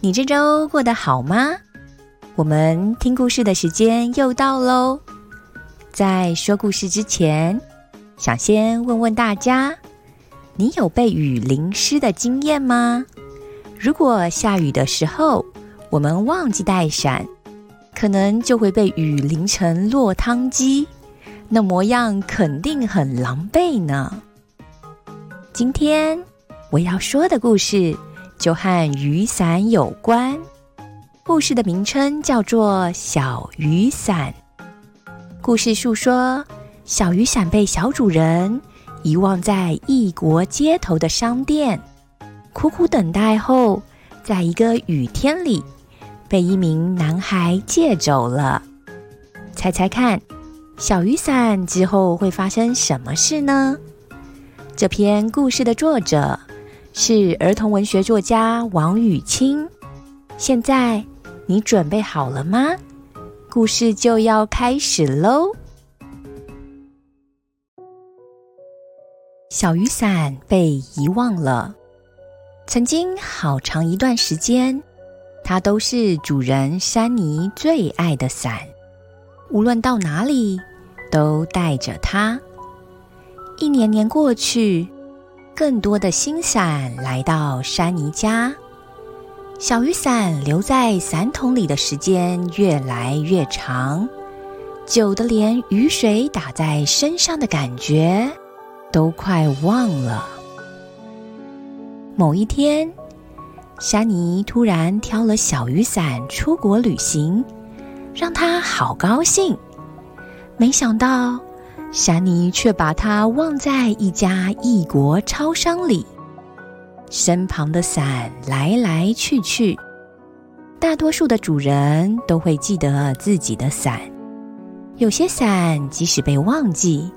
你这周过得好吗？我们听故事的时间又到喽。在说故事之前，想先问问大家：你有被雨淋湿的经验吗？如果下雨的时候，我们忘记带伞，可能就会被雨淋成落汤鸡。那模样肯定很狼狈呢。今天我要说的故事就和雨伞有关，故事的名称叫做《小雨伞》。故事述说，小雨伞被小主人遗忘在异国街头的商店，苦苦等待后，在一个雨天里，被一名男孩借走了。猜猜看？小雨伞之后会发生什么事呢？这篇故事的作者是儿童文学作家王雨清。现在你准备好了吗？故事就要开始喽！小雨伞被遗忘了。曾经好长一段时间，它都是主人山妮最爱的伞。无论到哪里，都带着它。一年年过去，更多的新伞来到山妮家。小雨伞留在伞桶里的时间越来越长，久的连雨水打在身上的感觉都快忘了。某一天，山妮突然挑了小雨伞出国旅行。让他好高兴，没想到山妮却把它忘在一家异国超商里。身旁的伞来来去去，大多数的主人都会记得自己的伞。有些伞即使被忘记，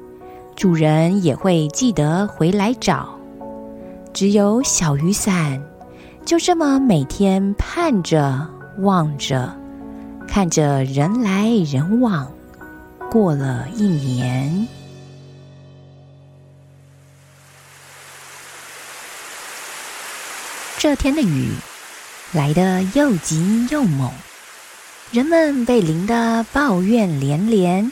主人也会记得回来找。只有小雨伞，就这么每天盼着望着。看着人来人往，过了一年。这天的雨来得又急又猛，人们被淋得抱怨连连。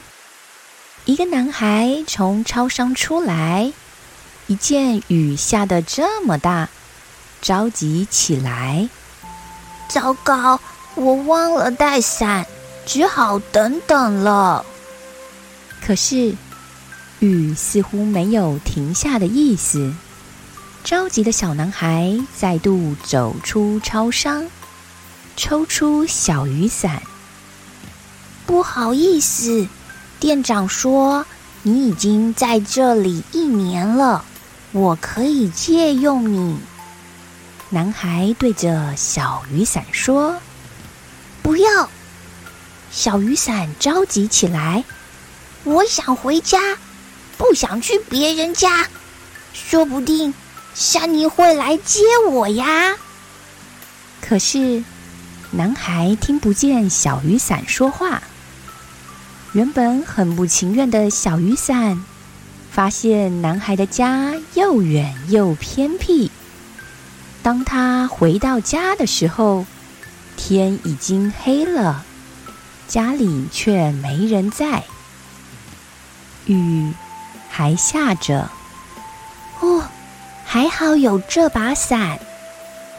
一个男孩从超商出来，一见雨下得这么大，着急起来。糟糕！我忘了带伞，只好等等了。可是雨似乎没有停下的意思。着急的小男孩再度走出超商，抽出小雨伞。不好意思，店长说你已经在这里一年了，我可以借用你。男孩对着小雨伞说。不要！小雨伞着急起来。我想回家，不想去别人家。说不定山妮会来接我呀。可是，男孩听不见小雨伞说话。原本很不情愿的小雨伞，发现男孩的家又远又偏僻。当他回到家的时候，天已经黑了，家里却没人在，雨还下着。哦，还好有这把伞。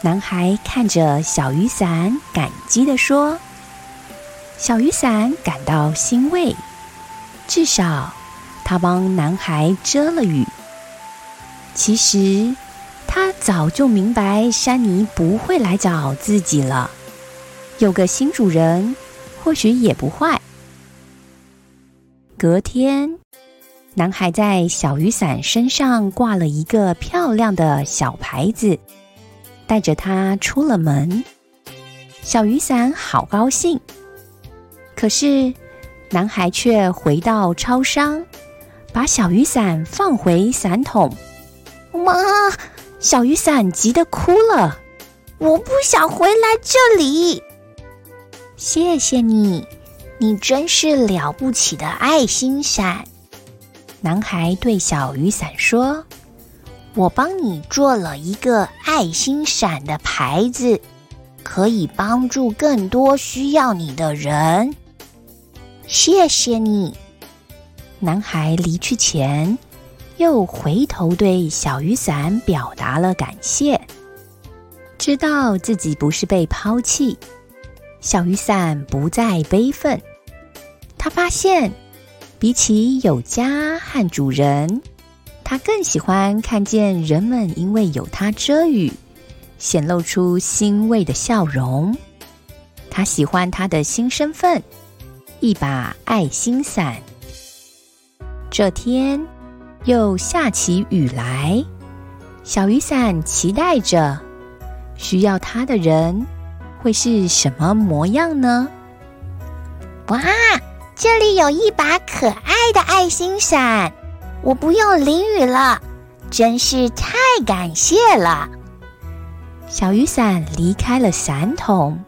男孩看着小雨伞，感激地说：“小雨伞感到欣慰，至少他帮男孩遮了雨。其实他早就明白山妮不会来找自己了。”有个新主人，或许也不坏。隔天，男孩在小雨伞身上挂了一个漂亮的小牌子，带着它出了门。小雨伞好高兴。可是，男孩却回到超商，把小雨伞放回伞桶。妈，小雨伞急得哭了。我不想回来这里。谢谢你，你真是了不起的爱心伞。男孩对小雨伞说：“我帮你做了一个爱心伞的牌子，可以帮助更多需要你的人。谢谢你。”男孩离去前，又回头对小雨伞表达了感谢。知道自己不是被抛弃，小雨伞不再悲愤。他发现，比起有家和主人，他更喜欢看见人们因为有他遮雨，显露出欣慰的笑容。他喜欢他的新身份——一把爱心伞。这天又下起雨来，小雨伞期待着。需要它的人会是什么模样呢？哇，这里有一把可爱的爱心伞，我不用淋雨了，真是太感谢了。小雨伞离开了伞桶，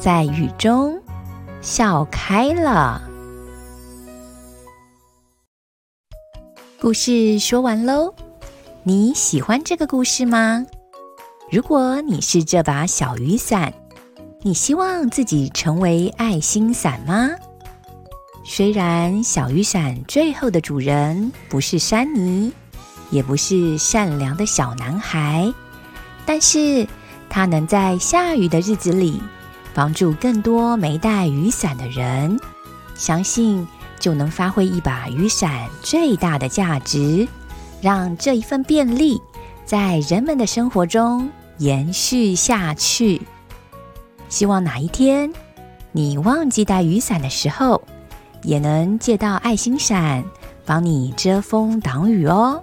在雨中笑开了。故事说完喽，你喜欢这个故事吗？如果你是这把小雨伞，你希望自己成为爱心伞吗？虽然小雨伞最后的主人不是山尼，也不是善良的小男孩，但是他能在下雨的日子里帮助更多没带雨伞的人，相信就能发挥一把雨伞最大的价值，让这一份便利。在人们的生活中延续下去。希望哪一天你忘记带雨伞的时候，也能借到爱心伞，帮你遮风挡雨哦。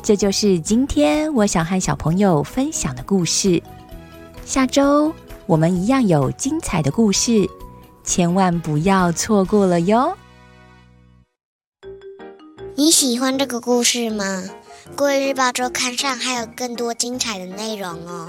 这就是今天我想和小朋友分享的故事。下周我们一样有精彩的故事，千万不要错过了哟。你喜欢这个故事吗？国语日报周刊上还有更多精彩的内容哦！